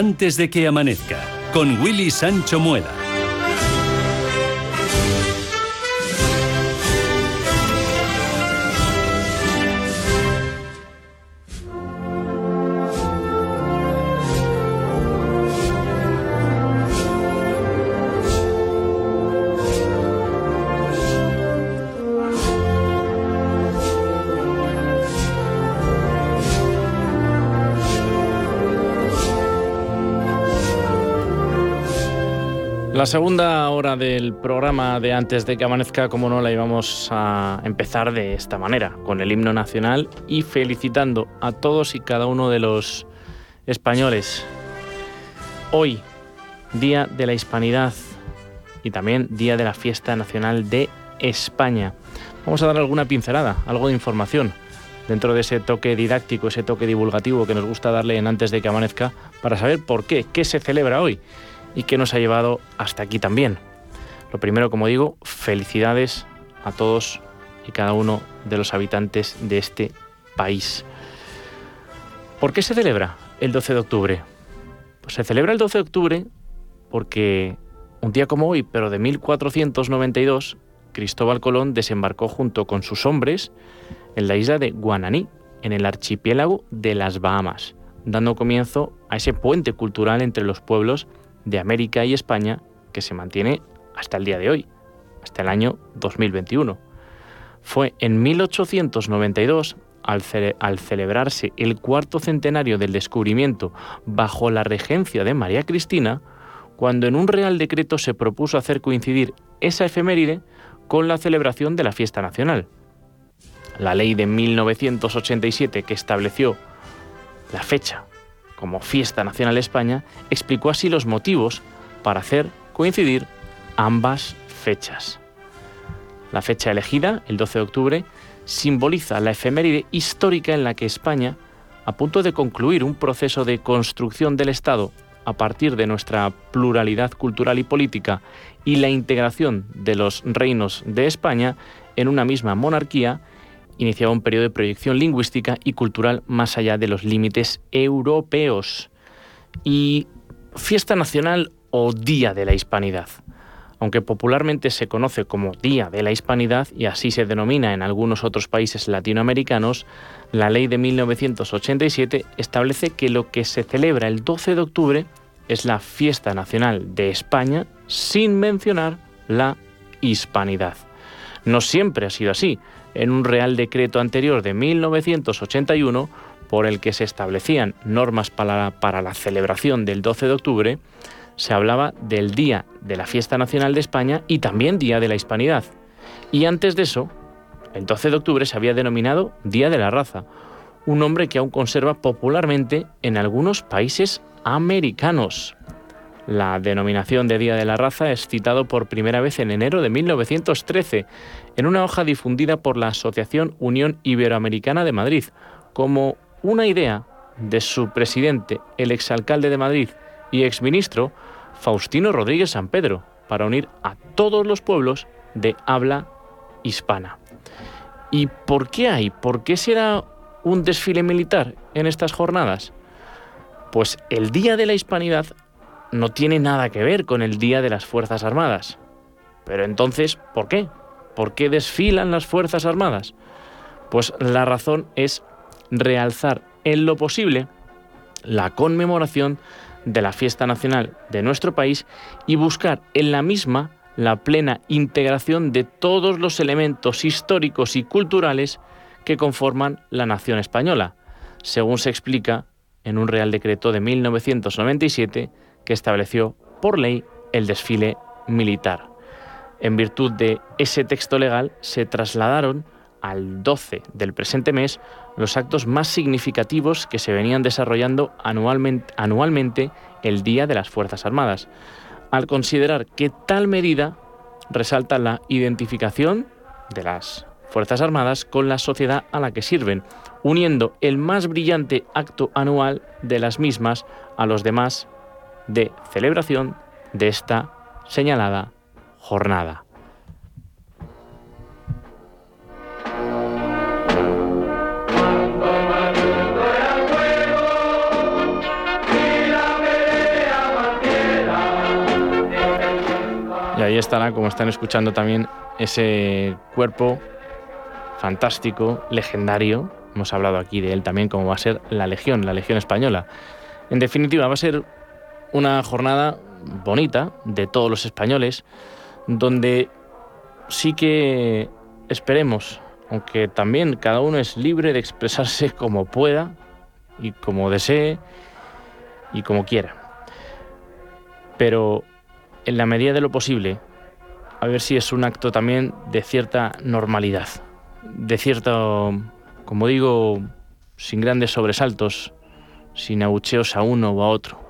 Antes de que amanezca, con Willy Sancho Muela. La segunda hora del programa de antes de que amanezca, como no, la íbamos a empezar de esta manera, con el himno nacional y felicitando a todos y cada uno de los españoles. Hoy, Día de la Hispanidad y también Día de la Fiesta Nacional de España. Vamos a dar alguna pincelada, algo de información dentro de ese toque didáctico, ese toque divulgativo que nos gusta darle en antes de que amanezca, para saber por qué, qué se celebra hoy y que nos ha llevado hasta aquí también. Lo primero, como digo, felicidades a todos y cada uno de los habitantes de este país. ¿Por qué se celebra el 12 de octubre? Pues se celebra el 12 de octubre porque un día como hoy, pero de 1492, Cristóbal Colón desembarcó junto con sus hombres en la isla de Guananí, en el archipiélago de las Bahamas, dando comienzo a ese puente cultural entre los pueblos de América y España que se mantiene hasta el día de hoy, hasta el año 2021. Fue en 1892, al, celebrarse el cuarto centenario del descubrimiento bajo la regencia de María Cristina, cuando en un real decreto se propuso hacer coincidir esa efeméride con la celebración de la fiesta nacional. La ley de 1987 que estableció la fecha como Fiesta Nacional de España, explicó así los motivos para hacer coincidir ambas fechas. La fecha elegida, el 12 de octubre, simboliza la efeméride histórica en la que España, a punto de concluir un proceso de construcción del Estado a partir de nuestra pluralidad cultural y política y la integración de los reinos de España en una misma monarquía, iniciaba un periodo de proyección lingüística y cultural más allá de los límites europeos. Y fiesta nacional o Día de la Hispanidad. Aunque popularmente se conoce como Día de la Hispanidad y así se denomina en algunos otros países latinoamericanos, la ley de 1987 establece que lo que se celebra el 12 de octubre es la fiesta nacional de España sin mencionar la hispanidad. No siempre ha sido así en un Real Decreto anterior de 1981 por el que se establecían normas para, la celebración del 12 de octubre, se hablaba del Día de la Fiesta Nacional de España y también Día de la Hispanidad. Y antes de eso, el 12 de octubre se había denominado Día de la Raza, un nombre que aún conserva popularmente en algunos países americanos. La denominación de Día de la Raza es citado por primera vez en enero de 1913 en una hoja difundida por la Asociación Unión Iberoamericana de Madrid como una idea de su presidente, el exalcalde de Madrid y exministro Faustino Rodríguez San Pedro, para unir a todos los pueblos de habla hispana. ¿Y por qué hay? ¿Por qué será un desfile militar en estas jornadas? Pues el Día de la Hispanidad no tiene nada que ver con el Día de las Fuerzas Armadas. Pero entonces, ¿por qué? ¿Por qué desfilan las Fuerzas Armadas? Pues la razón es realzar en lo posible la conmemoración de la fiesta nacional de nuestro país y buscar en la misma la plena integración de todos los elementos históricos y culturales que conforman la nación española, según se explica en un Real Decreto de 1997 que estableció por ley el desfile militar. En virtud de ese texto legal se trasladaron al 12 del presente mes los actos más significativos que se venían desarrollando anualmente, anualmente el Día de las Fuerzas Armadas, al considerar que tal medida resalta la identificación de las Fuerzas Armadas con la sociedad a la que sirven, uniendo el más brillante acto anual de las mismas a los demás de celebración de esta señalada jornada. Y ahí estará, como están escuchando también, ese cuerpo fantástico, legendario. Hemos hablado aquí de él también, como va a ser la Legión, la Legión Española. En definitiva, va a ser una jornada bonita de todos los españoles, donde sí que esperemos, aunque también cada uno es libre de expresarse como pueda y como desee y como quiera. Pero en la medida de lo posible, a ver si es un acto también de cierta normalidad, de cierto, como digo, sin grandes sobresaltos, sin abucheos a uno o a otro.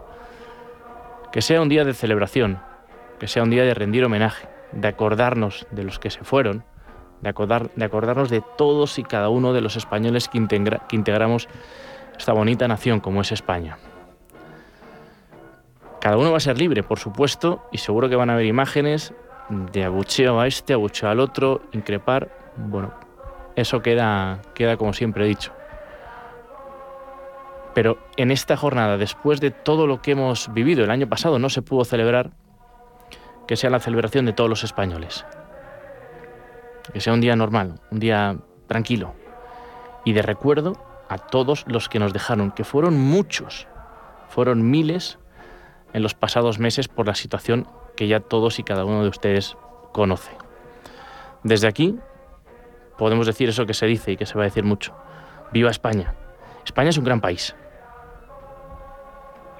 Que sea un día de celebración, que sea un día de rendir homenaje, de acordarnos de los que se fueron, de, acordar, de acordarnos de todos y cada uno de los españoles que, que integramos esta bonita nación como es España. Cada uno va a ser libre, por supuesto, y seguro que van a haber imágenes de abucheo a este, abucheo al otro, increpar. Bueno, eso queda, queda como siempre he dicho. Pero en esta jornada, después de todo lo que hemos vivido el año pasado, no se pudo celebrar que sea la celebración de todos los españoles. Que sea un día normal, un día tranquilo. Y de recuerdo a todos los que nos dejaron, que fueron muchos, fueron miles en los pasados meses por la situación que ya todos y cada uno de ustedes conoce. Desde aquí podemos decir eso que se dice y que se va a decir mucho. Viva España. España es un gran país.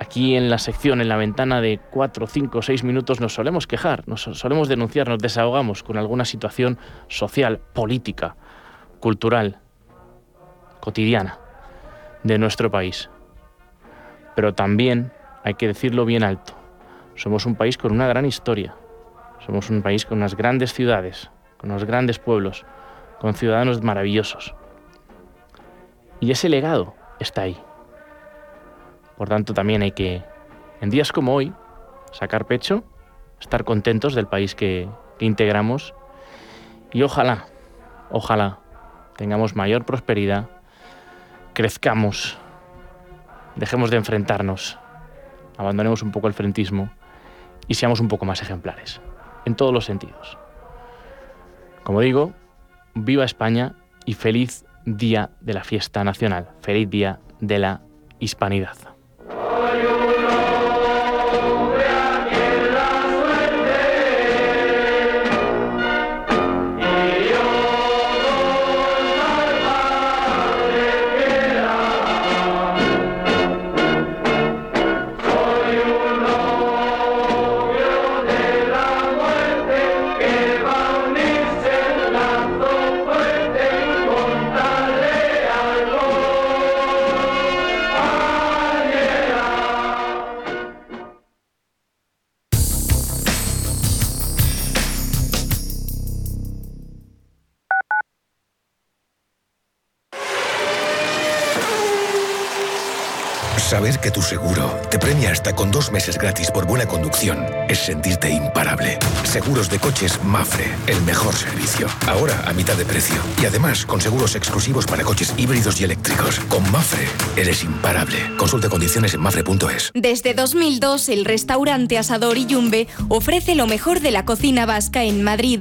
Aquí en la sección, en la ventana de 4, 5, 6 minutos, nos solemos quejar, nos solemos denunciar, nos desahogamos con alguna situación social, política, cultural, cotidiana de nuestro país. Pero también hay que decirlo bien alto. Somos un país con una gran historia. Somos un país con unas grandes ciudades, con unos grandes pueblos, con ciudadanos maravillosos. Y ese legado está ahí. Por tanto, también hay que, en días como hoy, sacar pecho, estar contentos del país que, integramos y ojalá, ojalá tengamos mayor prosperidad, crezcamos, dejemos de enfrentarnos abandonemos un poco el frentismo y seamos un poco más ejemplares, en todos los sentidos. Como digo, viva España y feliz día de la fiesta nacional, feliz día de la hispanidad. Que tu seguro te premia hasta con dos meses gratis por buena conducción es sentirte imparable. Seguros de coches Mafre, el mejor servicio. Ahora a mitad de precio. Y además con seguros exclusivos para coches híbridos y eléctricos. Con Mafre eres imparable. Consulta condiciones en mafre.es. Desde 2002 el restaurante Asador y Yumbe ofrece lo mejor de la cocina vasca en Madrid.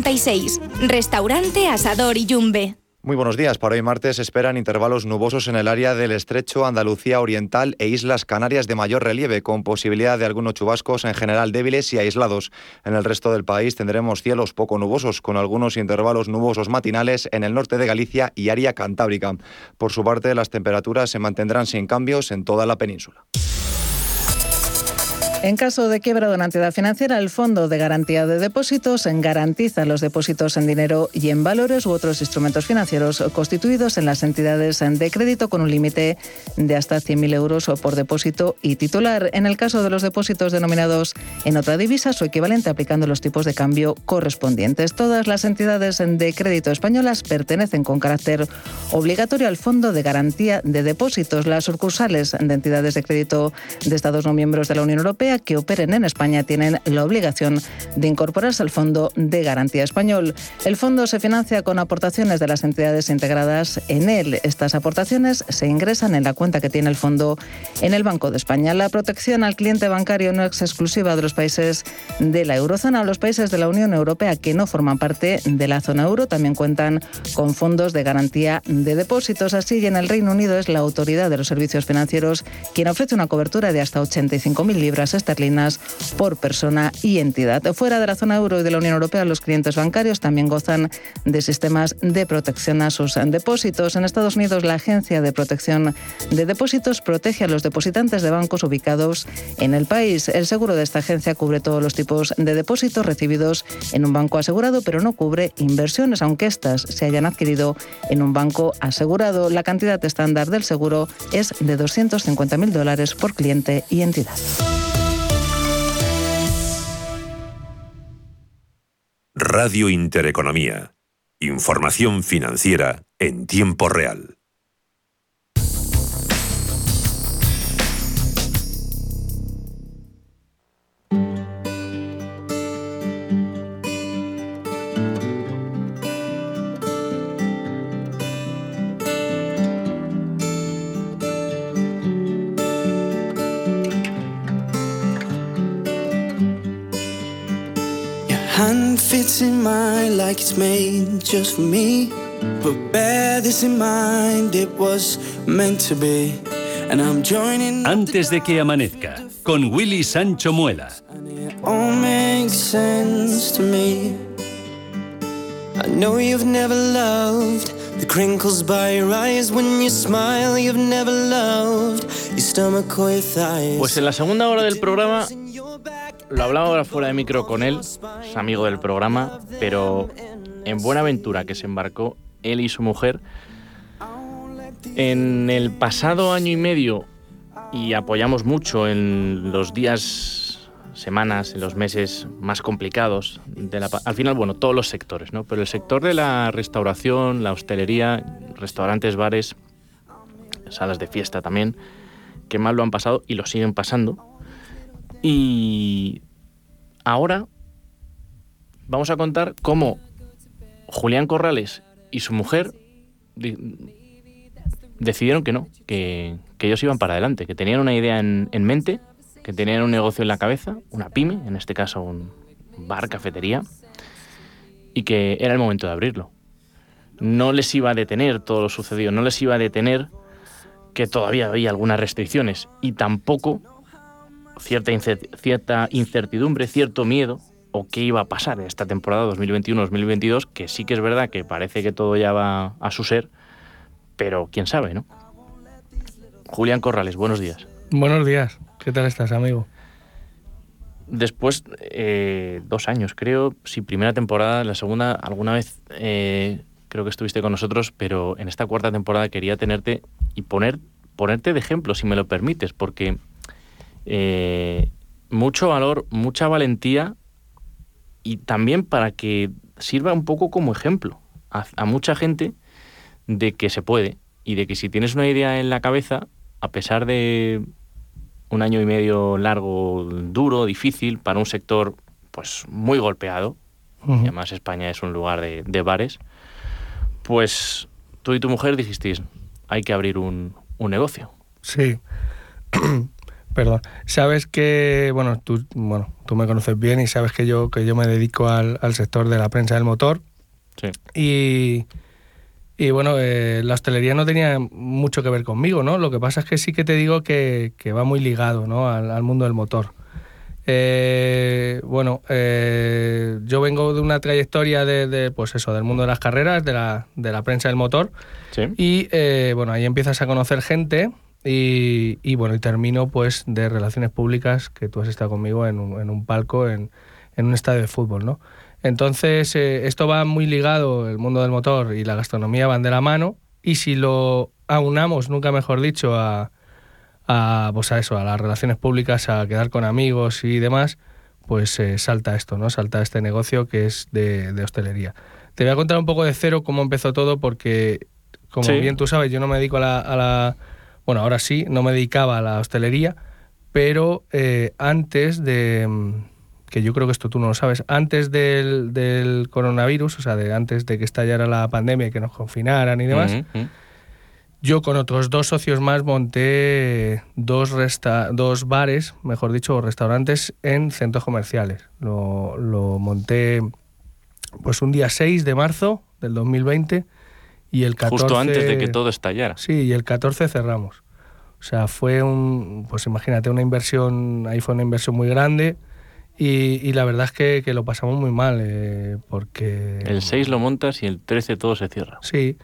1096. Restaurante Asador Iyumbe. Muy buenos días. Para hoy martes esperan intervalos nubosos en el área del estrecho Andalucía Oriental e Islas Canarias de mayor relieve, con posibilidad de algunos chubascos en general débiles y aislados. En el resto del país tendremos cielos poco nubosos, con algunos intervalos nubosos matinales en el norte de Galicia y área cantábrica. Por su parte, las temperaturas se mantendrán sin cambios en toda la península. En caso de quiebra de una entidad financiera, el Fondo de Garantía de Depósitos garantiza los depósitos en dinero y en valores u otros instrumentos financieros constituidos en las entidades de crédito con un límite de hasta 100.000 euros por depósito y titular. En el caso de los depósitos denominados en otra divisa, su equivalente aplicando los tipos de cambio correspondientes. Todas las entidades de crédito españolas pertenecen con carácter obligatorio al Fondo de Garantía de Depósitos. Las sucursales de entidades de crédito de Estados no miembros de la Unión Europea que operen en España tienen la obligación de incorporarse al Fondo de Garantía Español. El fondo se financia con aportaciones de las entidades integradas en él. Estas aportaciones se ingresan en la cuenta que tiene el fondo en el Banco de España. La protección al cliente bancario no es exclusiva de los países de la eurozona. Los países de la Unión Europea que no forman parte de la zona euro también cuentan con fondos de garantía de depósitos. Así, en el Reino Unido es la autoridad de los servicios financieros quien ofrece una cobertura de hasta 85.000 libras esterlinas por persona y entidad. Fuera de la zona euro y de la Unión Europea, los clientes bancarios también gozan de sistemas de protección a sus depósitos. En Estados Unidos, la Agencia de Protección de Depósitos protege a los depositantes de bancos ubicados en el país. El seguro de esta agencia cubre todos los tipos de depósitos recibidos en un banco asegurado, pero no cubre inversiones, aunque éstas se hayan adquirido en un banco asegurado. La cantidad estándar del seguro es de 250.000 dólares por cliente y entidad. Radio Intereconomía. Información financiera en tiempo real. Fits in mine like it's made just for me. But bear this in mind, it was meant to be. And I'm joining Antes de que amanezca, con Willy Sancho Muela. And it all makes sense to me. I know you've never loved the crinkles by your eyes when you smile. You've never loved your stomach or your thighs. Pues en la segunda hora del programa lo hablaba ahora fuera de micro con él, es amigo del programa, pero en Buenaventura que se embarcó él y su mujer. En el pasado año y medio, y apoyamos mucho en los días, semanas, en los meses más complicados, de la, al final, bueno, todos los sectores, ¿no? Pero el sector de la restauración, la hostelería, restaurantes, bares, salas de fiesta también, que mal lo han pasado y lo siguen pasando y ahora vamos a contar cómo Julián Corrales y su mujer decidieron que no, que, ellos iban para adelante, que tenían una idea en, mente, que tenían un negocio en la cabeza, una pyme, en este caso un bar, cafetería, y que era el momento de abrirlo. No les iba a detener todo lo sucedido, no les iba a detener que todavía había algunas restricciones y tampoco cierta, cierta incertidumbre, cierto miedo o qué iba a pasar en esta temporada 2021-2022, que sí que es verdad que parece que todo ya va a su ser, pero quién sabe, ¿no? Julián Corrales, buenos días. Buenos días, ¿qué tal estás, amigo? Después, eh, dos años, creo, sí, primera temporada, la segunda, alguna vez eh, creo que estuviste con nosotros, pero en esta cuarta temporada quería tenerte y poner, ponerte de ejemplo, si me lo permites, porque eh, mucho valor, mucha valentía y también para que sirva un poco como ejemplo a, mucha gente de que se puede y de que si tienes una idea en la cabeza, a pesar de un año y medio largo, duro, difícil, para un sector pues muy golpeado, y además España es un lugar de, de, bares, pues tú y tu mujer dijisteis, hay que abrir un, un negocio. Sí. Perdón. Sabes que, bueno tú, bueno, tú me conoces bien y sabes que yo, que yo me dedico al, sector de la prensa del motor. Sí. Y, y bueno, eh, la hostelería no tenía mucho que ver conmigo, ¿no? Lo que pasa es que sí que te digo que, va muy ligado, ¿no? Al, mundo del motor. Eh, bueno, eh, yo vengo de una trayectoria de, pues eso, del mundo de las carreras, de la, de la prensa del motor. Sí. Y bueno, ahí empiezas a conocer gente y, bueno, y termino pues de relaciones públicas, que tú has estado conmigo en un, en un palco, en, en, un estadio de fútbol, ¿no? Entonces, eh, esto va muy ligado, el mundo del motor y la gastronomía van de la mano, y si lo aunamos, nunca mejor dicho, a, a, pues a eso, a las relaciones públicas, a quedar con amigos y demás, pues eh, salta esto, ¿no? Salta este negocio que es de, de, hostelería. Te voy a contar un poco de cero cómo empezó todo, porque, como bien tú sabes, yo no me dedico a la, a la bueno, ahora sí, no me dedicaba a la hostelería, pero eh, antes de, mm, que yo creo que esto tú no lo sabes, antes del, coronavirus, o sea, de, antes de que estallara la pandemia y que nos confinaran y demás, yo con otros dos socios más monté dos, dos bares, mejor dicho, o restaurantes en centros comerciales. Lo, lo monté pues un día 6 de marzo del 2020 y el 14... Justo antes de que todo estallara. Sí, y el 14 cerramos. O sea, fue un, pues imagínate, una inversión, ahí fue una inversión muy grande y, la verdad es que, que, lo pasamos muy mal eh, porque... El 6 lo montas y el 13 todo se cierra. Sí,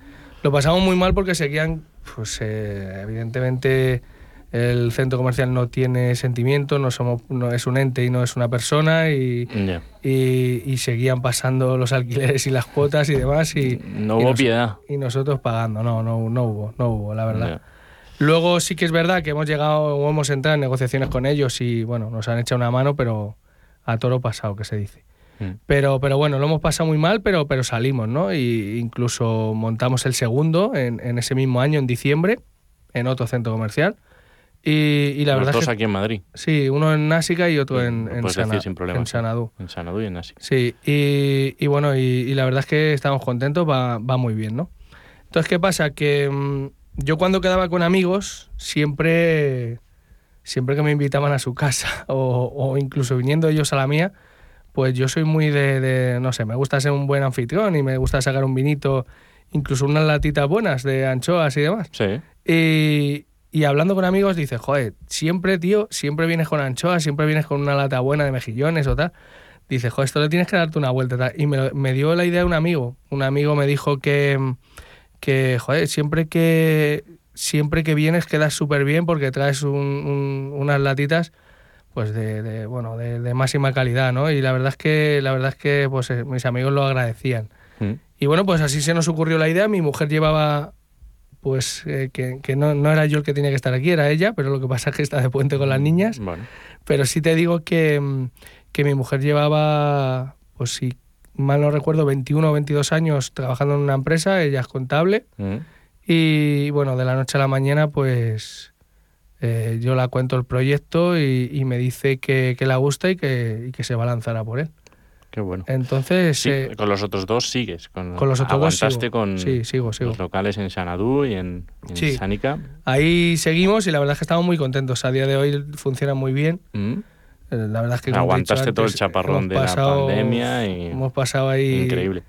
lo pasamos muy mal porque seguían, pues eh, evidentemente el centro comercial no tiene sentimiento, no, somos, no es un ente y no es una persona y, y, seguían pasando los alquileres y las cuotas y demás y no hubo piedad y nosotros pagando, no, no, no hubo, no hubo, la verdad. Luego sí que es verdad que hemos llegado o hemos entrado en negociaciones con ellos y bueno, nos han echado una mano, pero a toro pasado, que se dice. Mm. Pero, pero bueno, lo hemos pasado muy mal, pero, pero salimos, ¿no? Y incluso montamos el segundo en, en ese mismo año, en diciembre, en otro centro comercial. Y, la verdad dos aquí en Madrid. Sí, uno en Násica y otro en, en, sin en Sanadú. En Sanadú y en Násica. Sí, y, y bueno, y, la verdad es que estamos contentos, va, va muy bien, ¿no? Entonces, ¿qué pasa? Que mm, yo cuando quedaba con amigos, siempre, siempre que me invitaban a su casa o, incluso viniendo ellos a la mía, pues yo soy muy de, no sé, me gusta ser un buen anfitrión y me gusta sacar un vinito, incluso unas latitas buenas de anchoas y demás. Sí. Y, y hablando con amigos dice, joder, siempre, tío, siempre vienes con anchoas, siempre vienes con una lata buena de mejillones o tal. Dice, joder, esto le tienes que darte una vuelta. Y me, me dio la idea de un amigo. Un amigo me dijo que que, joder, siempre que, siempre que vienes quedas súper bien porque traes unas latitas pues de, bueno de, máxima calidad no y la verdad es que la verdad es que pues eh, mis amigos lo agradecían mm. y bueno pues así se nos ocurrió la idea mi mujer llevaba pues eh, que, no, era yo el que tenía que estar aquí era ella pero lo que pasa es que está de puente con las niñas pero sí te digo que, que mi mujer llevaba pues sí mal no recuerdo, 21 o 22 años trabajando en una empresa, ella es contable. Mm. Y bueno, de la noche a la mañana, pues eh, yo la cuento el proyecto y, me dice que, que, la gusta y que, y que se va a lanzar a por él. Qué bueno. Entonces. Eh, con los otros dos sigues. Con, con los otros aguantaste dos con sí, sigo, sigo. los locales en Sanadú y en, en Sánica. Ahí seguimos y la verdad es que estamos muy contentos. A día de hoy funciona muy bien. Mm. Eh, la verdad es que aguantaste todo el chaparrón de la pandemia y hemos pasado ahí increíble.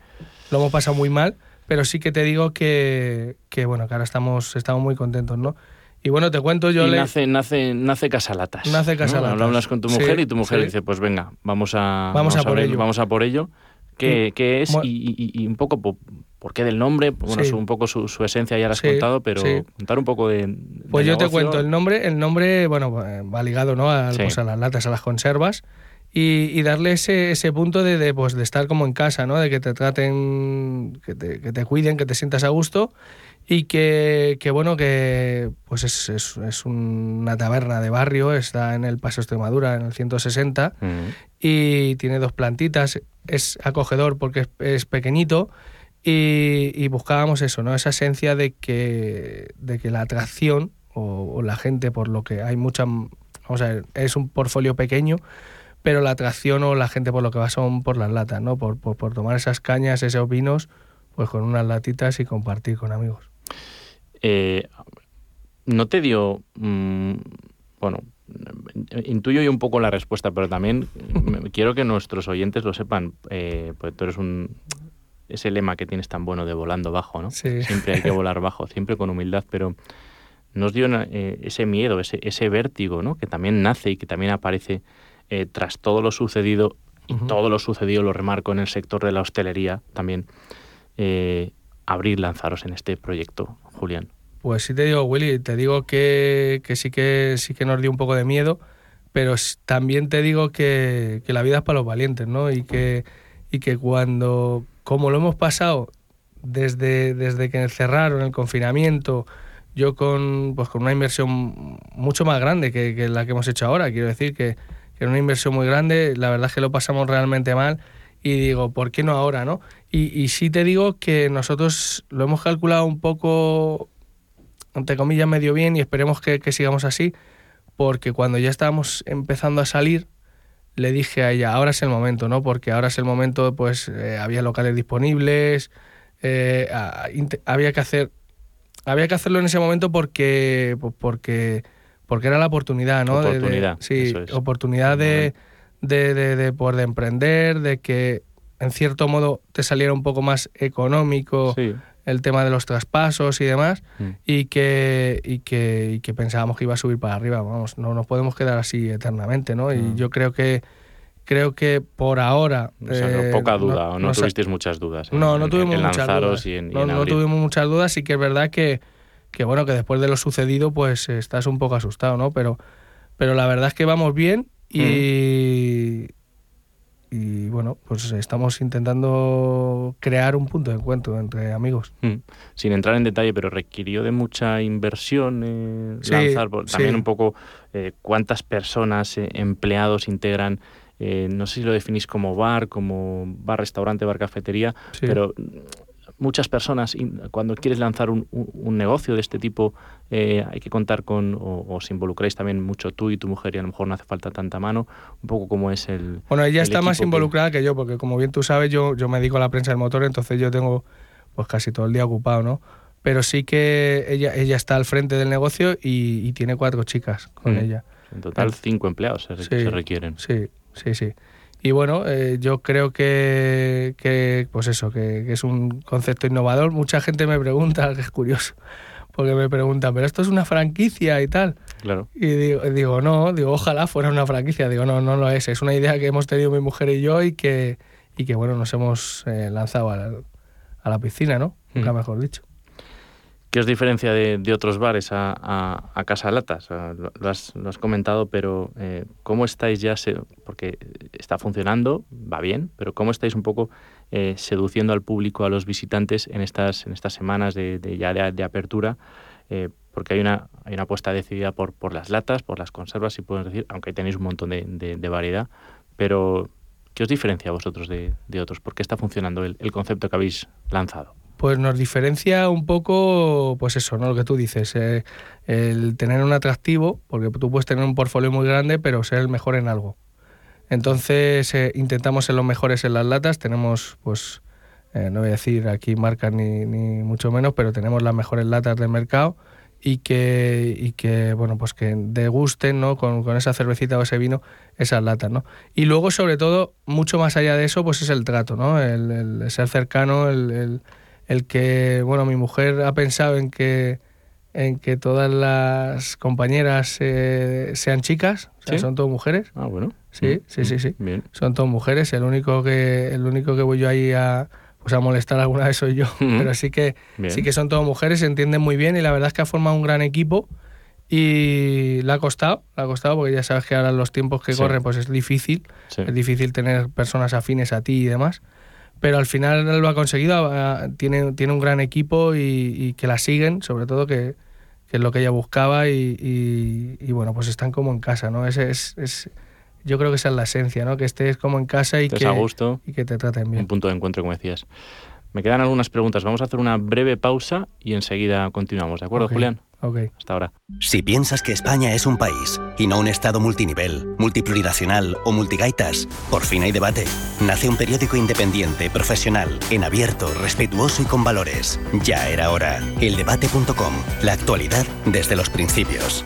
Lo hemos pasado muy mal, pero sí que te digo que, que bueno, que ahora estamos estamos muy contentos, ¿no? Y bueno, te cuento yo. Y nace, nace, nace Casalatas. Nace Casalatas. Hablas con tu mujer y tu mujer dice, pues venga, vamos a, vamos, a, por ello. Vamos a por ello. ¿Qué, es? Y, un poco por, qué del nombre, bueno, un poco su, esencia ya la has contado, pero contar un poco de. Pues yo te cuento, el nombre, el nombre, bueno, va ligado ¿no? a, pues a las latas, a las conservas. Y, darle ese, ese punto de, de, pues, de estar como en casa, ¿no? De que te traten, que te, que te cuiden, que te sientas a gusto y que, que, bueno, que pues es, es, es, una taberna de barrio, está en el Paso Extremadura, en el 160, y tiene dos plantitas, es acogedor porque es, pequeñito, y, buscábamos eso, ¿no? Esa esencia de que, de que la atracción o, la gente, por lo que hay mucha, vamos a ver, es un portfolio pequeño, pero la atracción o la gente por lo que va son por las latas, ¿no? Por, por, por tomar esas cañas, esos vinos, pues con unas latitas y compartir con amigos. Eh, ¿no te dio, mm, bueno, intuyo yo un poco la respuesta, pero también quiero que nuestros oyentes lo sepan, eh, pues tú eres un... Ese lema que tienes tan bueno de volando bajo, ¿no? Siempre hay que volar bajo, siempre con humildad, pero nos dio eh, ese miedo, ese, ese vértigo, ¿no? Que también nace y que también aparece tras todo lo sucedido, y todo lo sucedido, lo remarco, en el sector de la hostelería también, abrir, lanzaros en este proyecto, Julián. Pues sí te digo, Willy, te digo que, sí que sí que nos dio un poco de miedo, pero también te digo que, la vida es para los valientes, ¿no? Y que, y que cuando, como lo hemos pasado desde, desde que cerraron el confinamiento, yo con, pues con una inversión mucho más grande que, la que hemos hecho ahora, quiero decir que, que era una inversión muy grande, la verdad es que lo pasamos realmente mal y digo, ¿por qué no ahora, no? Y, y sí te digo que nosotros lo hemos calculado un poco, entre comillas, medio bien y esperemos que, sigamos así, porque cuando ya estábamos empezando a salir, le dije a ella, ahora es el momento, ¿no? Porque ahora es el momento, pues eh, había locales disponibles, eh, había que hacer había que hacerlo en ese momento porque porque porque era la oportunidad, ¿no? Oportunidad. sí, oportunidad de, de, de, poder emprender, de que en cierto modo te saliera un poco más económico el tema de los traspasos y demás, mm. y, que, y, que, y que pensábamos que iba a subir para arriba. Vamos, no nos podemos quedar así eternamente, ¿no? Y mm. yo creo que creo que por ahora... Eh, poca duda, o no, tuvisteis muchas dudas. no, no tuvimos muchas dudas. no, tuvimos muchas dudas, sí que es verdad que, que, bueno, que después de lo sucedido, pues estás un poco asustado, ¿no? Pero, pero la verdad es que vamos bien y, y bueno, pues estamos intentando crear un punto de encuentro entre amigos. Mm. Sin entrar en detalle, pero requirió de mucha inversión eh, lanzar también un poco eh, cuántas personas, eh, empleados integran. no sé si lo definís como bar, como bar, restaurante, bar, cafetería, pero muchas personas, cuando quieres lanzar un, negocio de este tipo, eh, hay que contar con, o, os involucráis también mucho tú y tu mujer y a lo mejor no hace falta tanta mano, un poco como es el... Bueno, ella está más involucrada que... yo, porque como bien tú sabes, yo, yo me dedico a la prensa del motor, entonces yo tengo pues casi todo el día ocupado, ¿no? Pero sí que ella, ella está al frente del negocio y, tiene cuatro chicas con mm. ella. En total, cinco empleados se, se requieren. Sí, sí, sí. Y bueno, eh, yo creo que, que pues eso, que, es un concepto innovador. Mucha gente me pregunta, que es curioso, porque me preguntan, pero esto es una franquicia y tal. Claro. Y digo, digo, no, digo, ojalá fuera una franquicia. Digo, no, no lo es. Es una idea que hemos tenido mi mujer y yo y que, y que bueno, nos hemos eh, lanzado a la, a la, piscina, ¿no? Nunca mm. mejor dicho. ¿Qué os diferencia de, otros bares a, a, Casa Latas? Lo has, comentado, pero eh, ¿cómo estáis ya? porque está funcionando, va bien, pero ¿cómo estáis un poco eh, seduciendo al público, a los visitantes en estas, en estas semanas de, ya de, apertura? Eh, porque hay una, hay una apuesta decidida por, por las latas, por las conservas, si podemos decir, aunque tenéis un montón de, variedad, pero ¿qué os diferencia a vosotros de, otros? ¿Por qué está funcionando el concepto que habéis lanzado? Pues nos diferencia un poco, pues eso, ¿no? Lo que tú dices, eh, el tener un atractivo, porque tú puedes tener un portfolio muy grande, pero ser el mejor en algo. Entonces eh, intentamos ser los mejores en las latas, tenemos, pues, eh, no voy a decir aquí marcas ni, ni, mucho menos, pero tenemos las mejores latas del mercado y que, y que bueno, pues que degusten, ¿no? Con, con, esa cervecita o ese vino, esas latas, ¿no? Y luego, sobre todo, mucho más allá de eso, pues es el trato, ¿no? El, ser cercano, el que, bueno, mi mujer ha pensado en que, en que todas las compañeras eh, sean chicas, o sea, son todas mujeres. Ah, bueno. Sí, sí, sí, sí. Son todas mujeres. El único que, el único que voy yo ahí a, pues a molestar alguna vez soy yo. Pero sí que, sí que son todas mujeres, se entienden muy bien y la verdad es que ha formado un gran equipo y le ha costado, le ha costado porque ya sabes que ahora los tiempos que corren pues es difícil, es difícil tener personas afines a ti y demás pero al final lo ha conseguido, tiene, tiene un gran equipo y, que la siguen, sobre todo que, es lo que ella buscaba y, bueno, pues están como en casa, ¿no? Ese es, es, yo creo que esa es la esencia, ¿no? Que estés como en casa y, que, a gusto, y que te traten bien. Un punto de encuentro, como decías. Me quedan algunas preguntas. Vamos a hacer una breve pausa y enseguida continuamos. ¿De acuerdo, Julián? Ok. Hasta ahora. Si piensas que España es un país y no un Estado multinivel, multiplurinacional o multigaitas, por fin hay debate. Nace un periódico independiente, profesional, en abierto, respetuoso y con valores. Ya era hora. Eldebate.com. La actualidad desde los principios.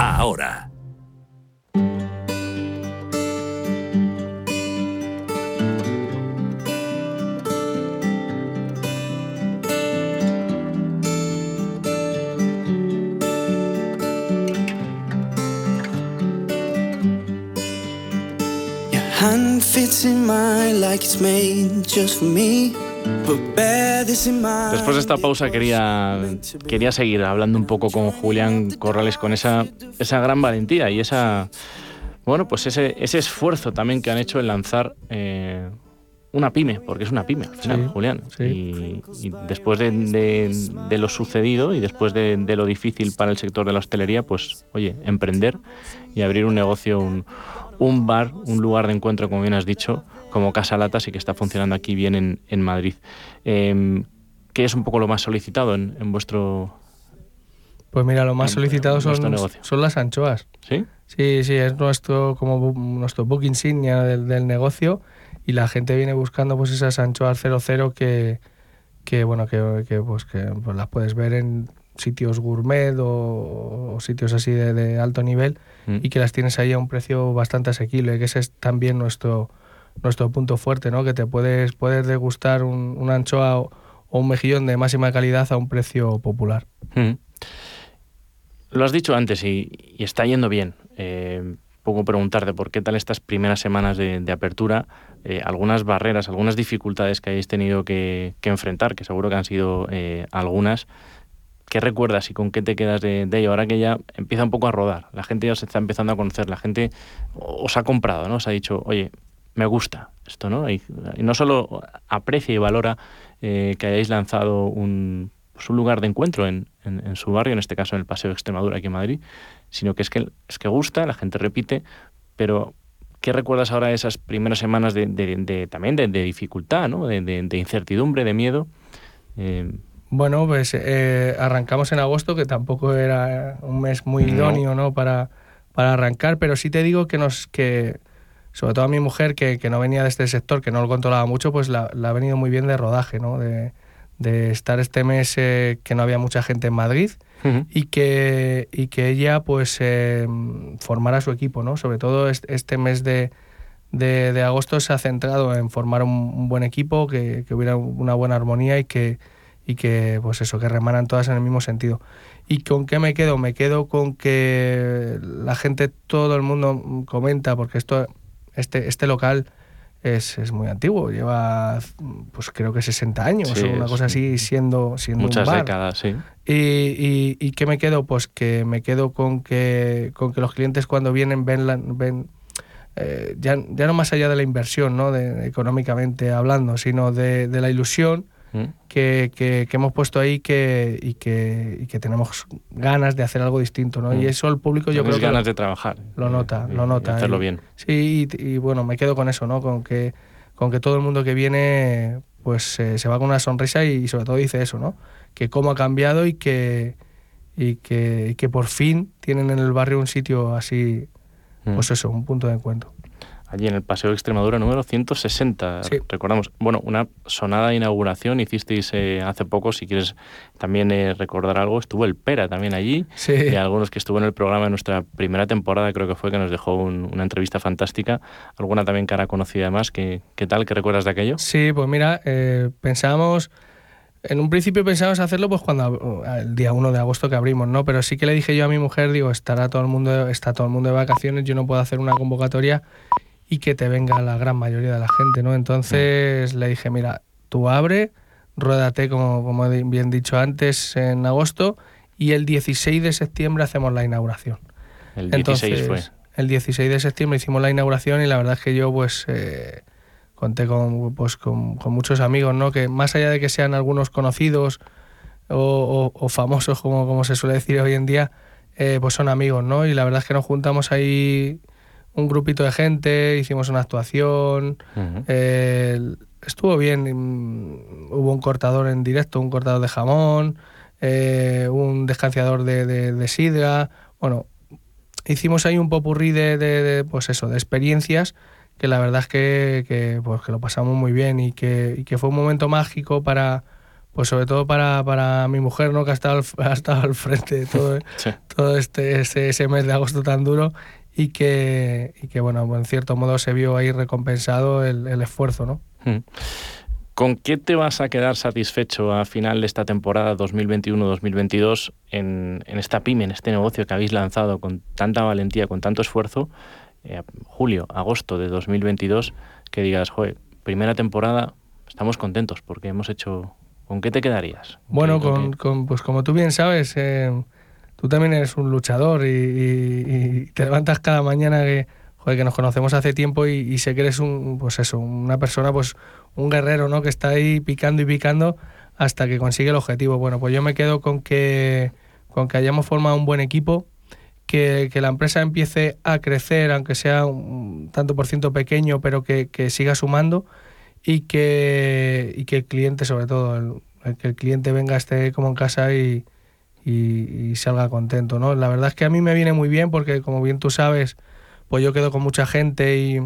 ahora. Your hand fits in mine like it's made just for me. Después de esta pausa quería, quería seguir hablando un poco con Julián Corrales con esa, esa gran valentía y esa bueno pues ese, ese esfuerzo también que han hecho en lanzar eh, una pyme, porque es una pyme al final, Julián. Y, después de, lo sucedido y después de, lo difícil para el sector de la hostelería, pues oye, emprender y abrir un negocio, un, un bar, un lugar de encuentro, como bien has dicho, como Casa Latas y que está funcionando aquí bien en, en Madrid. Eh, ¿Qué es un poco lo más solicitado en, vuestro... Pues mira, lo más solicitado son, son las anchoas. ¿Sí? Sí, sí, es nuestro, como nuestro book insignia del, negocio y la gente viene buscando pues esas anchoas 00 que, que bueno, que, que pues, que pues, las puedes ver en sitios gourmet o, sitios así de, alto nivel mm. y que las tienes ahí a un precio bastante asequible, que ese es también nuestro, nuestro punto fuerte, ¿no? Que te puedes, puedes degustar un, una anchoa o, un mejillón de máxima calidad a un precio popular. Lo has dicho antes y, está yendo bien. Eh, preguntarte por qué tal estas primeras semanas de, apertura, eh, algunas barreras, algunas dificultades que hayáis tenido que, enfrentar, que seguro que han sido eh, algunas. ¿Qué recuerdas y con qué te quedas de, de, ello? Ahora que ya empieza un poco a rodar, la gente ya se está empezando a conocer, la gente os ha comprado, ¿no? Os ha dicho, oye, me gusta esto, ¿no? Y, no solo aprecia y valora eh, que hayáis lanzado un, pues un, lugar de encuentro en, en, su barrio, en este caso en el Paseo de Extremadura aquí en Madrid, sino que es que, es que gusta, la gente repite, pero ¿qué recuerdas ahora de esas primeras semanas de, de, también de, dificultad, ¿no? de, incertidumbre, de miedo? Eh, bueno, pues eh, arrancamos en agosto, que tampoco era un mes muy idóneo ¿no? para, para arrancar, pero sí te digo que nos... Que, sobre todo a mi mujer, que, que, no venía de este sector, que no lo controlaba mucho, pues la, ha venido muy bien de rodaje, ¿no? De, de estar este mes eh, que no había mucha gente en Madrid y, que, y que ella pues eh, formara su equipo, ¿no? Sobre todo este, mes de, de, de, agosto se ha centrado en formar un, buen equipo, que, que, hubiera una buena armonía y que, y que pues eso, que remaran todas en el mismo sentido. ¿Y con qué me quedo? Me quedo con que la gente, todo el mundo comenta, porque esto este, este local es, es, muy antiguo, lleva pues creo que 60 años o una cosa así siendo, siendo muchas un bar. décadas, sí. Y, y, qué me quedo? Pues que me quedo con que, con que los clientes cuando vienen ven, ven eh, ya, ya no más allá de la inversión, ¿no? De, económicamente hablando, sino de, de la ilusión que, que, hemos puesto ahí que, y, que, y que tenemos ganas de hacer algo distinto, ¿no? Y eso el público yo creo que... ganas de trabajar. Lo nota, lo nota. hacerlo bien. Sí, y, bueno, me quedo con eso, ¿no? Con que, con que todo el mundo que viene pues eh, se va con una sonrisa y, sobre todo dice eso, ¿no? Que cómo ha cambiado y que, y que, que por fin tienen en el barrio un sitio así, pues eso, un punto de encuentro. Allí en el Paseo de Extremadura número 160. Recordamos, bueno, una sonada inauguración hicisteis eh, hace poco, si quieres también eh, recordar algo, estuvo el Pera también allí, y algunos que estuvo en el programa en nuestra primera temporada, creo que fue, que nos dejó una entrevista fantástica, alguna también cara conocida más, ¿qué, qué tal, qué recuerdas de aquello? Sí, pues mira, eh, pensamos... En un principio pensábamos hacerlo pues cuando el día 1 de agosto que abrimos, ¿no? Pero sí que le dije yo a mi mujer, digo, estará todo el mundo, está todo el mundo de vacaciones, yo no puedo hacer una convocatoria y que te venga la gran mayoría de la gente, ¿no? Entonces le dije, mira, tú abre, ruédate, como, como bien dicho antes, en agosto, y el 16 de septiembre hacemos la inauguración. El 16 fue. El 16 de septiembre hicimos la inauguración y la verdad es que yo, pues, eh, conté con, pues, con, muchos amigos, ¿no? Que más allá de que sean algunos conocidos o, famosos, como, como se suele decir hoy en día, eh, pues son amigos, ¿no? Y la verdad es que nos juntamos ahí un grupito de gente, hicimos una actuación, eh, estuvo bien, mm, hubo un cortador en directo, un cortador de jamón, eh, un descanciador de, de, sidra, bueno, hicimos ahí un popurrí de, de, pues eso, de experiencias que la verdad es que, que, pues que lo pasamos muy bien y que, y que, fue un momento mágico para, pues sobre todo para, para mi mujer, ¿no? que ha estado, ha estado al frente de todo, todo este, ese, ese, mes de agosto tan duro y que, y que bueno, en cierto modo se vio ahí recompensado el, el esfuerzo, ¿no? Hmm. ¿Con qué te vas a quedar satisfecho a final de esta temporada 2021-2022 en, en, esta pyme, en este negocio que habéis lanzado con tanta valentía, con tanto esfuerzo, eh, julio, agosto de 2022, que digas, joder, primera temporada, estamos contentos porque hemos hecho... ¿Con qué te quedarías? Bueno, con, con, pues como tú bien sabes, eh, tú también eres un luchador y, te levantas cada mañana que, que nos conocemos hace tiempo y, sé que eres un, pues eso, una persona, pues un guerrero, ¿no? Que está ahí picando y picando hasta que consigue el objetivo. Bueno, pues yo me quedo con que, con que hayamos formado un buen equipo, que, la empresa empiece a crecer, aunque sea un tanto por ciento pequeño, pero que, siga sumando y que, y que el cliente, sobre todo, que el cliente venga, esté como en casa y, y, salga contento, ¿no? La verdad es que a mí me viene muy bien porque, como bien tú sabes, pues yo quedo con mucha gente y,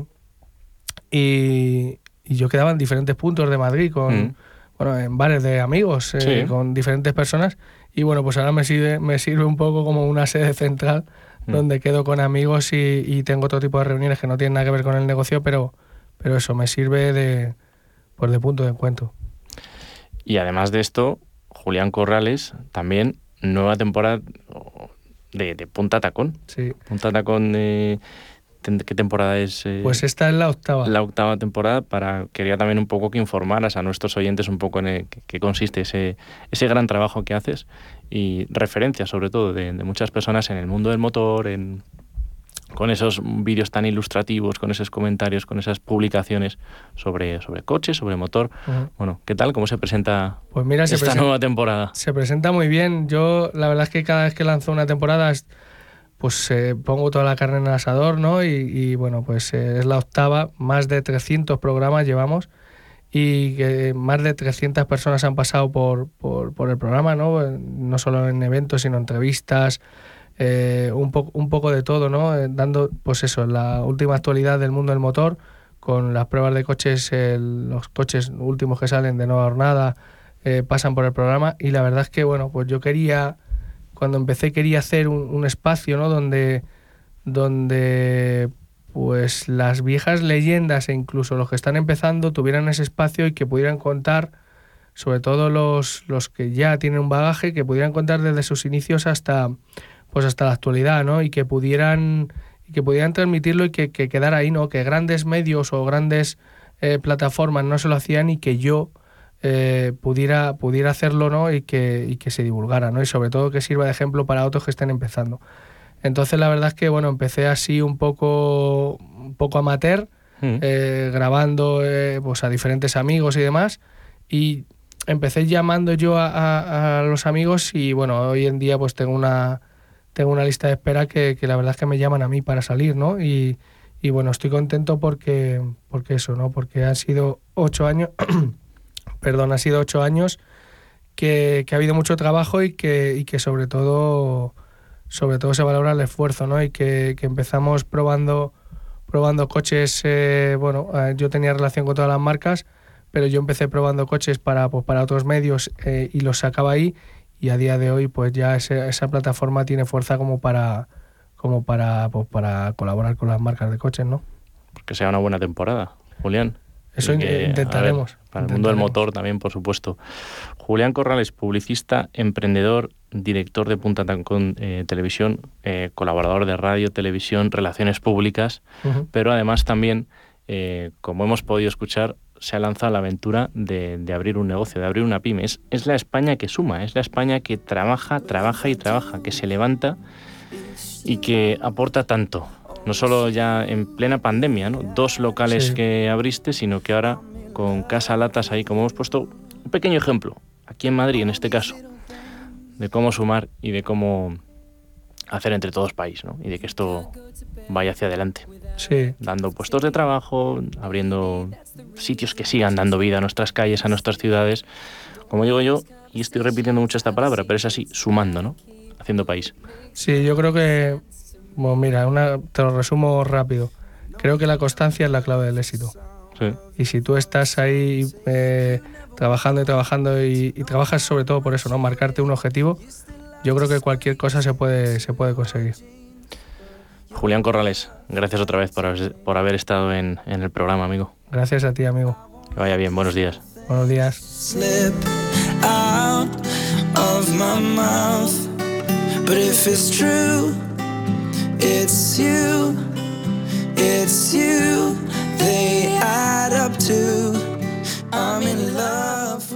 y, yo quedaba en diferentes puntos de Madrid, con, mm. bueno, en bares de amigos, eh, con diferentes personas. Y bueno, pues ahora me sirve, me sirve un poco como una sede central mm. donde quedo con amigos y, tengo otro tipo de reuniones que no tienen nada que ver con el negocio, pero, pero eso me sirve de, pues de punto de encuentro. Y además de esto, Julián Corrales también nueva temporada de, Punta Tacón. Sí. Punta Tacón, eh, ¿qué temporada es? Eh? Pues esta es la octava. La octava temporada, para quería también un poco que informaras a nuestros oyentes un poco en qué consiste ese, ese gran trabajo que haces y referencias sobre todo de, de muchas personas en el mundo del motor, en, con esos vídeos tan ilustrativos, con esos comentarios, con esas publicaciones sobre, sobre coches, sobre motor. Bueno, ¿qué tal? ¿Cómo se presenta pues mira, esta nueva temporada? Se presenta muy bien. Yo, la verdad es que cada vez que lanzo una temporada, pues eh, pongo toda la carne en el asador, ¿no? Y, bueno, pues eh, es la octava, más de 300 programas llevamos y que más de 300 personas han pasado por, por, por el programa, ¿no? No solo en eventos, sino entrevistas, eh, un, un poco de todo, ¿no? Eh, dando, pues eso, la última actualidad del mundo del motor, con las pruebas de coches, los coches últimos que salen de nueva jornada, eh, pasan por el programa y la verdad es que, bueno, pues yo quería, cuando empecé quería hacer un, espacio, ¿no? Donde, donde pues las viejas leyendas e incluso los que están empezando tuvieran ese espacio y que pudieran contar, sobre todo los, los que ya tienen un bagaje, que pudieran contar desde sus inicios hasta pues hasta la actualidad, ¿no? Y que pudieran, que pudieran transmitirlo y que, quedara ahí, ¿no? Que grandes medios o grandes eh, plataformas no se lo hacían y que yo eh, pudiera, pudiera hacerlo, ¿no? Y que, y que se divulgara, ¿no? Y sobre todo que sirva de ejemplo para otros que estén empezando. Entonces la verdad es que, bueno, empecé así un poco, un poco amateur, mm. eh, grabando pues a diferentes amigos y demás, y empecé llamando yo a, a, los amigos y bueno, hoy en día pues tengo una, tengo una lista de espera que, la verdad es que me llaman a mí para salir, ¿no? Y, bueno, estoy contento porque, porque eso, ¿no? Porque han sido ocho años, perdón, ha sido ocho años que, ha habido mucho trabajo y que, que sobre todo sobre todo se valora el esfuerzo, ¿no? Y que, empezamos probando probando coches, eh, bueno, eh, yo tenía relación con todas las marcas, pero yo empecé probando coches para, pues, para otros medios eh, y los sacaba ahí y a día de hoy pues ya esa plataforma tiene fuerza como para como para, pues, para colaborar con las marcas de coches, ¿no? Que sea una buena temporada, Julián. Eso intentaremos. para el mundo del motor también, por supuesto. Julián Corrales, publicista, emprendedor, director de Punta Tancón eh, Televisión, eh, colaborador de radio, televisión, relaciones públicas, pero además también, eh, como hemos podido escuchar, se ha lanzado la aventura de, abrir un negocio, de abrir una pyme. Es, es, la España que suma, es la España que trabaja, trabaja y trabaja, que se levanta y que aporta tanto no solo ya en plena pandemia, ¿no? Dos locales que abriste, sino que ahora con Casa Latas ahí, como hemos puesto un pequeño ejemplo, aquí en Madrid en este caso, de cómo sumar y de cómo hacer entre todos país, ¿no? Y de que esto vaya hacia adelante. Sí. Dando puestos de trabajo, abriendo sitios que sigan dando vida a nuestras calles, a nuestras ciudades. Como digo yo, y estoy repitiendo mucho esta palabra, pero es así, sumando, ¿no? Haciendo país. Sí, yo creo que bueno, mira, una, te lo resumo rápido. Creo que la constancia es la clave del éxito. Y si tú estás ahí eh, trabajando y trabajando y, trabajas sobre todo por eso, ¿no? Marcarte un objetivo, yo creo que cualquier cosa se puede, se puede conseguir. Julián Corrales, gracias otra vez por, por haber estado en, en, el programa, amigo. Gracias a ti, amigo. Que vaya bien, buenos días. Buenos días. It's you, it's you, they add up to I'm in love.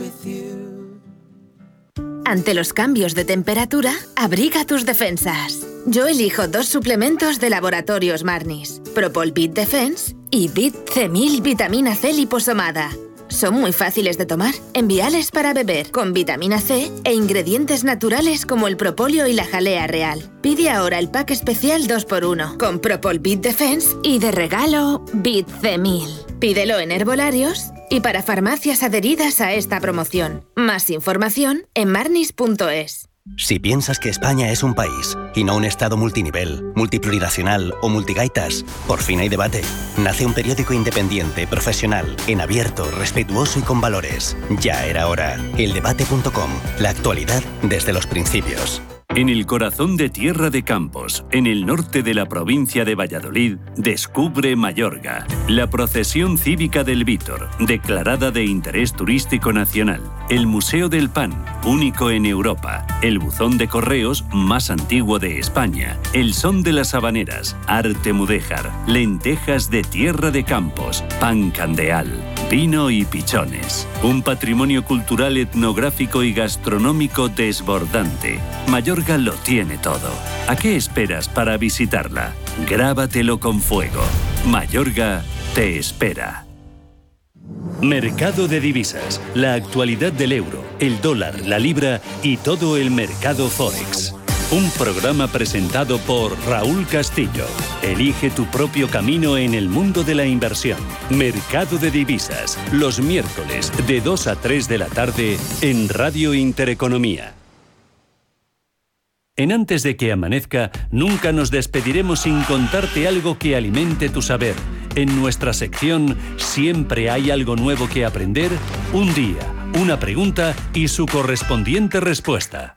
Ante los cambios de temperatura, abriga tus defensas. Yo elijo dos suplementos de laboratorios Marnis, Propol Bit Defense y Bit C1000 Vitamina C liposomada son muy fáciles de tomar, enviales para beber, con vitamina C e ingredientes naturales como el propóleo y la jalea real. Pide ahora el pack especial 2x1 con Propol Bit Defense y de regalo Bit C1000. Pídelo en herbolarios y para farmacias adheridas a esta promoción. Más información en marnis.es. Si piensas que España es un país y no un estado multinivel, multiplurinacional o multigaitas, por fin hay debate. Nace un periódico independiente, profesional, en abierto, respetuoso y con valores. Ya era hora. Eldebate.com. La actualidad desde los principios. En el corazón de Tierra de Campos, en el norte de la provincia de Valladolid, descubre Mayorga, la procesión cívica del Vítor, declarada de interés turístico nacional, el Museo del Pan, único en Europa, el buzón de correos más antiguo de España, el son de las habaneras, arte mudéjar, lentejas de Tierra de Campos, pan candeal, vino y pichones, un patrimonio cultural etnográfico y gastronómico desbordante. Mayorga lo tiene todo. ¿A qué esperas para visitarla? Grábatelo con fuego. Mayorga te espera. Mercado de divisas, la actualidad del euro, el dólar, la libra y todo el mercado forex. Un programa presentado por Raúl Castillo. Elige tu propio camino en el mundo de la inversión. Mercado de divisas, los miércoles de 2 a 3 de la tarde en Radio Intereconomía. En Antes de que amanezca, nunca nos despediremos sin contarte algo que alimente tu saber. En nuestra sección Siempre hay algo nuevo que aprender, un día, una pregunta y su correspondiente respuesta.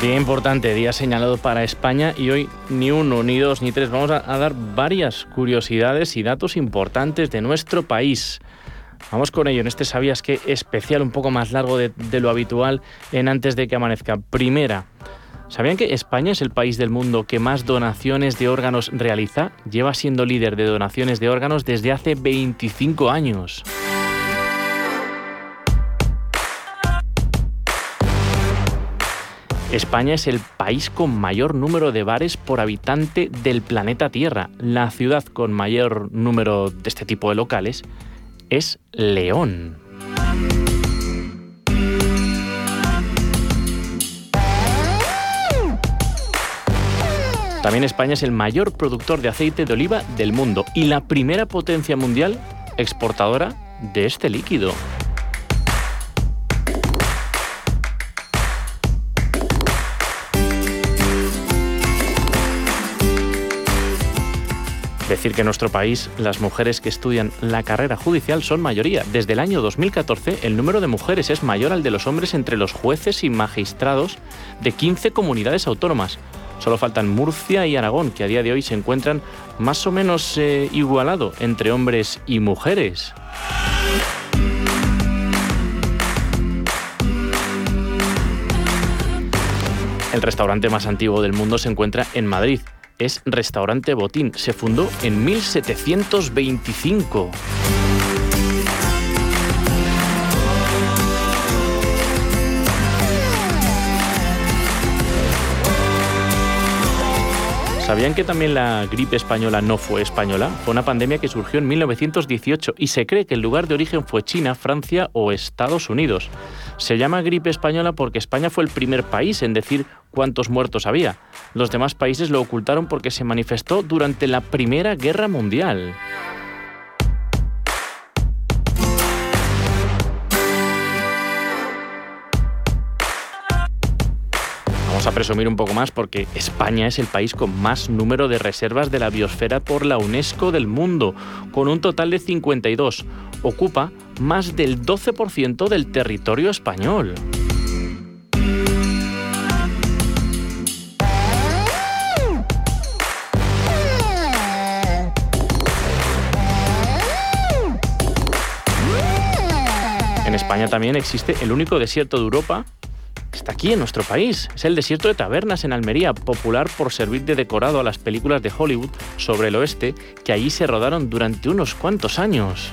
Día importante, día señalado para España y hoy ni uno, ni dos, ni tres. Vamos a, dar varias curiosidades y datos importantes de nuestro país. Vamos con ello en este Sabías que especial, un poco más largo de, lo habitual en Antes de que amanezca. Primera, ¿sabían que España es el país del mundo que más donaciones de órganos realiza? Lleva siendo líder de donaciones de órganos desde hace 25 años. España es el país con mayor número de bares por habitante del planeta Tierra. La ciudad con mayor número de este tipo de locales es León. También España es el mayor productor de aceite de oliva del mundo y la primera potencia mundial exportadora de este líquido. Decir que en nuestro país las mujeres que estudian la carrera judicial son mayoría. Desde el año 2014 el número de mujeres es mayor al de los hombres entre los jueces y magistrados de 15 comunidades autónomas. Solo faltan Murcia y Aragón, que a día de hoy se encuentran más o menos eh, igualado entre hombres y mujeres. El restaurante más antiguo del mundo se encuentra en Madrid, es Restaurante Botín. Se fundó en 1725. ¿Sabían que también la gripe española no fue española? Fue una pandemia que surgió en 1918 y se cree que el lugar de origen fue China, Francia o Estados Unidos. Se llama gripe española porque España fue el primer país en decir cuántos muertos había. Los demás países lo ocultaron porque se manifestó durante la Primera Guerra Mundial. A presumir un poco más porque España es el país con más número de reservas de la biosfera por la UNESCO del mundo, con un total de 52. Ocupa más del 12% del territorio español. En España también existe el único desierto de Europa está aquí en nuestro país. Es el desierto de Tabernas en Almería, popular por servir de decorado a las películas de Hollywood sobre el oeste que allí se rodaron durante unos cuantos años.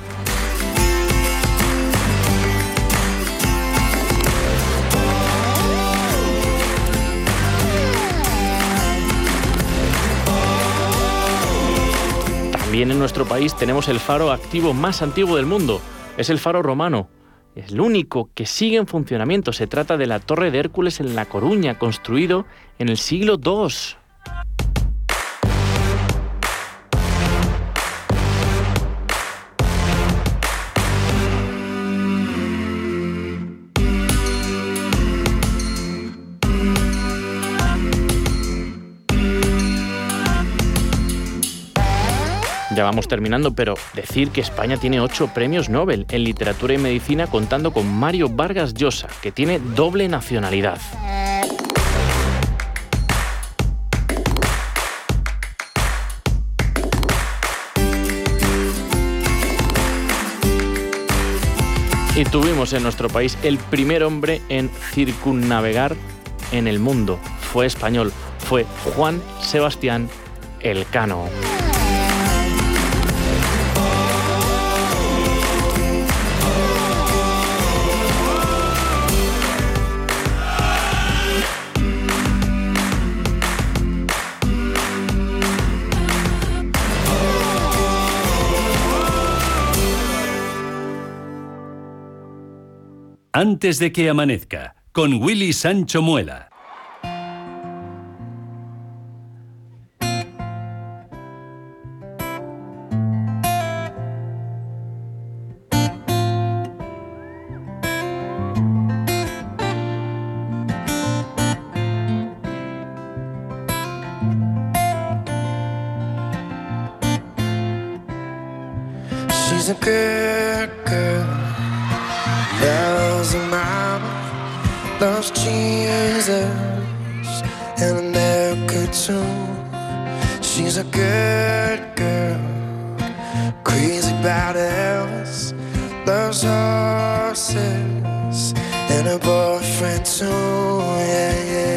También en nuestro país tenemos el faro activo más antiguo del mundo. Es el faro romano, es el único que sigue en funcionamiento. Se trata de la Torre de Hércules en La Coruña, construido en el siglo II. Ya vamos terminando, pero decir que España tiene ocho premios Nobel en literatura y medicina contando con Mario Vargas Llosa, que tiene doble nacionalidad. Y tuvimos en nuestro país el primer hombre en circunnavegar en el mundo. Fue español, fue Juan Sebastián Elcano. Antes de que amanezca, con Willy Sancho Muela. Loves Jesus, and America too. She's a good girl, crazy about Elvis, loves horses, and her boyfriend too. Yeah, yeah.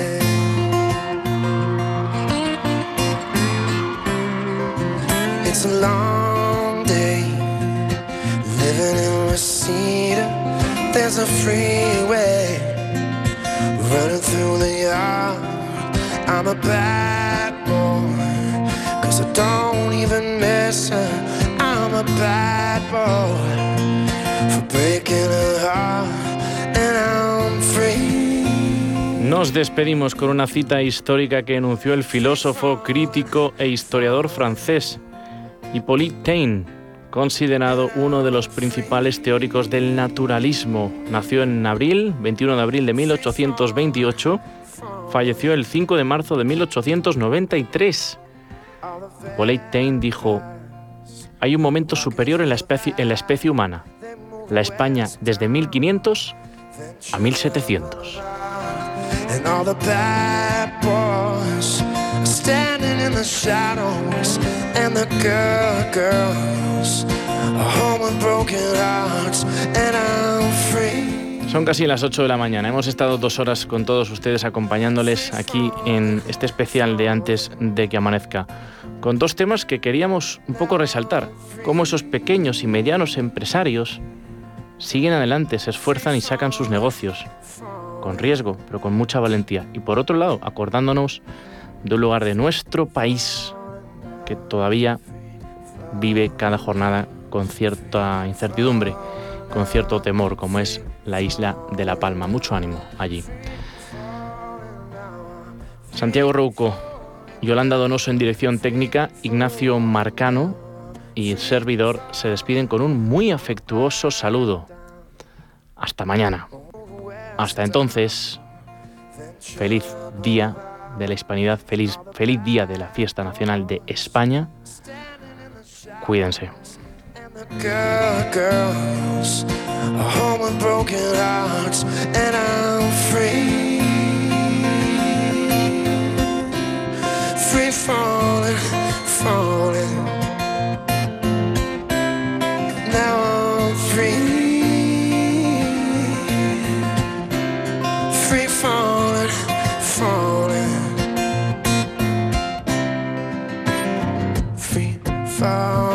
Nos despedimos con una cita histórica que enunció el filósofo, crítico e historiador francés Hippolyte Taine considerado uno de los principales teóricos del naturalismo. Nació en abril, 21 de abril de 1828, falleció el 5 de marzo de 1893. Taine dijo, hay un momento superior en la, especie, en la especie humana, la España desde 1500 a 1700. Son casi las 8 de la mañana. Hemos estado dos horas con todos ustedes acompañándoles aquí en este especial de antes de que amanezca, con dos temas que queríamos un poco resaltar, cómo esos pequeños y medianos empresarios siguen adelante, se esfuerzan y sacan sus negocios, con riesgo, pero con mucha valentía. Y por otro lado, acordándonos de un lugar de nuestro país que todavía vive cada jornada con cierta incertidumbre, con cierto temor, como es la isla de La Palma. Mucho ánimo allí. Santiago Rouco, Yolanda Donoso en dirección técnica, Ignacio Marcano y el servidor se despiden con un muy afectuoso saludo. Hasta mañana. Hasta entonces, feliz día de la Hispanidad, feliz, feliz día de la Fiesta Nacional de España. Cuídense. Girl, girls, a home with broken hearts, and I'm free. Free falling, falling. Now I'm free. Free falling, falling. Free falling.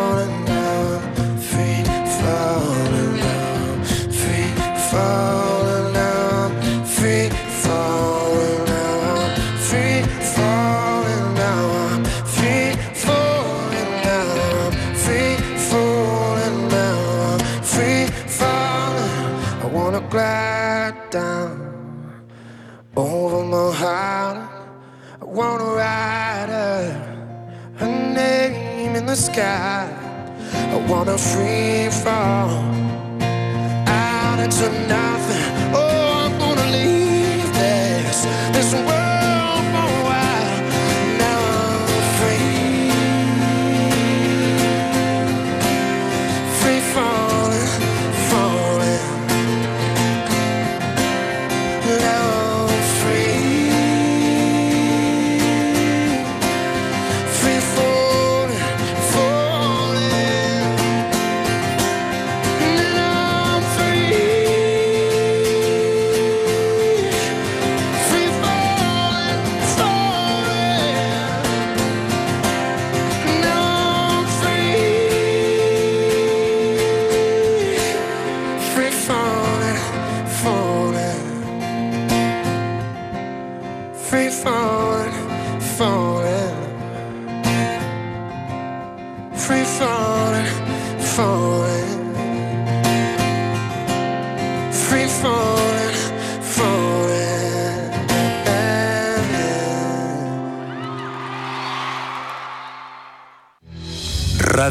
wanna write her, her name in the sky. I wanna free fall out into night.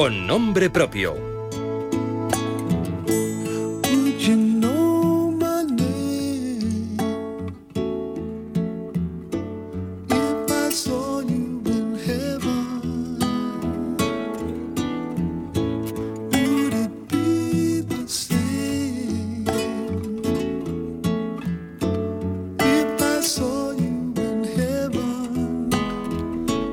Con nombre propio.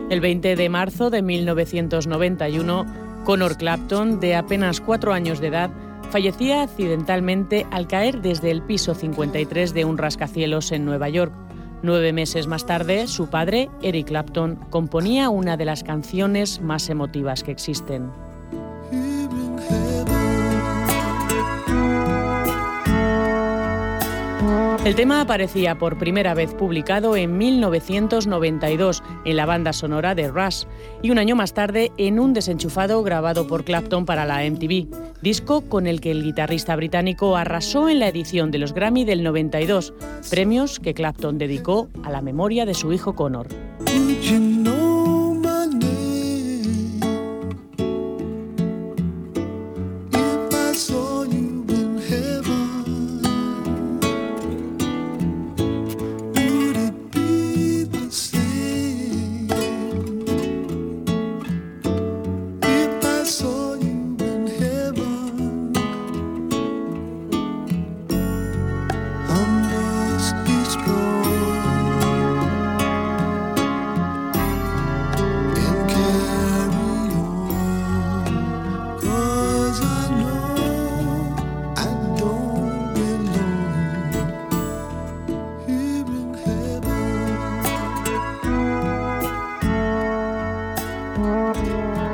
El 20 de marzo de 1991, Conor Clapton, de apenas cuatro años de edad, fallecía accidentalmente al caer desde el piso 53 de un rascacielos en Nueva York. Nueve meses más tarde, su padre, Eric Clapton, componía una de las canciones más emotivas que existen. El tema aparecía por primera vez publicado en 1992 en la banda sonora de Rush y un año más tarde en un desenchufado grabado por Clapton para la MTV, disco con el que el guitarrista británico arrasó en la edición de los Grammy del 92, premios que Clapton dedicó a la memoria de su hijo Connor. Música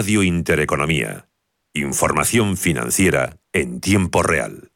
Radio Intereconomía. Información financiera en tiempo real.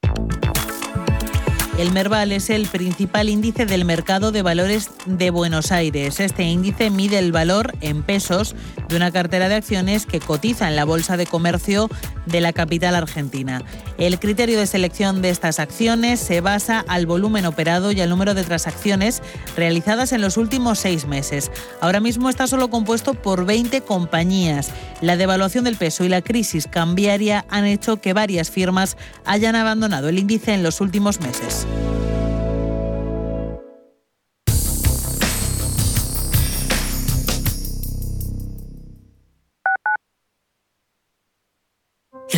El Merval es el principal índice del mercado de valores de Buenos Aires. Este índice mide el valor en pesos de una cartera de acciones que cotiza en la Bolsa de Comercio de la capital argentina. El criterio de selección de estas acciones se basa al volumen operado y al número de transacciones realizadas en los últimos seis meses. Ahora mismo está solo compuesto por 20 compañías. La devaluación del peso y la crisis cambiaria han hecho que varias firmas hayan abandonado el índice en los últimos meses.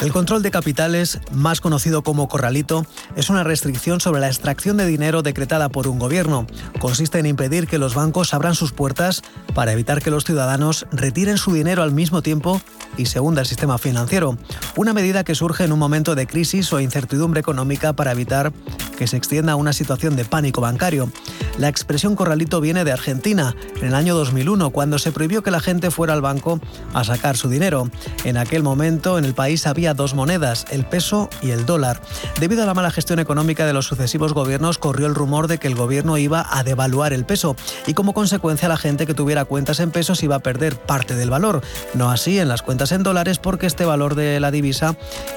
El control de capitales, más conocido como corralito, es una restricción sobre la extracción de dinero decretada por un gobierno. Consiste en impedir que los bancos abran sus puertas para evitar que los ciudadanos retiren su dinero al mismo tiempo y se hunda el sistema financiero. Una medida que surge en un momento de crisis o incertidumbre económica para evitar que se extienda una situación de pánico bancario. La expresión corralito viene de Argentina, en el año 2001, cuando se prohibió que la gente fuera al banco a sacar su dinero. En aquel momento en el país había dos monedas, el peso y el dólar. Debido a la mala gestión económica de los sucesivos gobiernos, corrió el rumor de que el gobierno iba a devaluar el peso y como consecuencia la gente que tuviera cuentas en pesos iba a perder parte del valor. No así en las cuentas en dólares porque este valor de la divisa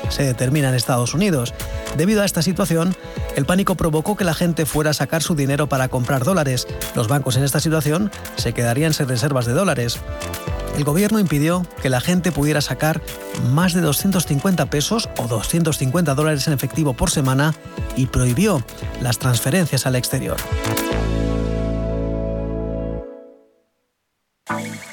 se determina en Estados Unidos. Debido a esta situación, el pánico provocó que la gente fuera a sacar su dinero para comprar dólares. Los bancos en esta situación se quedarían sin reservas de dólares el gobierno impidió que la gente pudiera sacar más de 250 pesos o 250 dólares en efectivo por semana y prohibió las transferencias al exterior.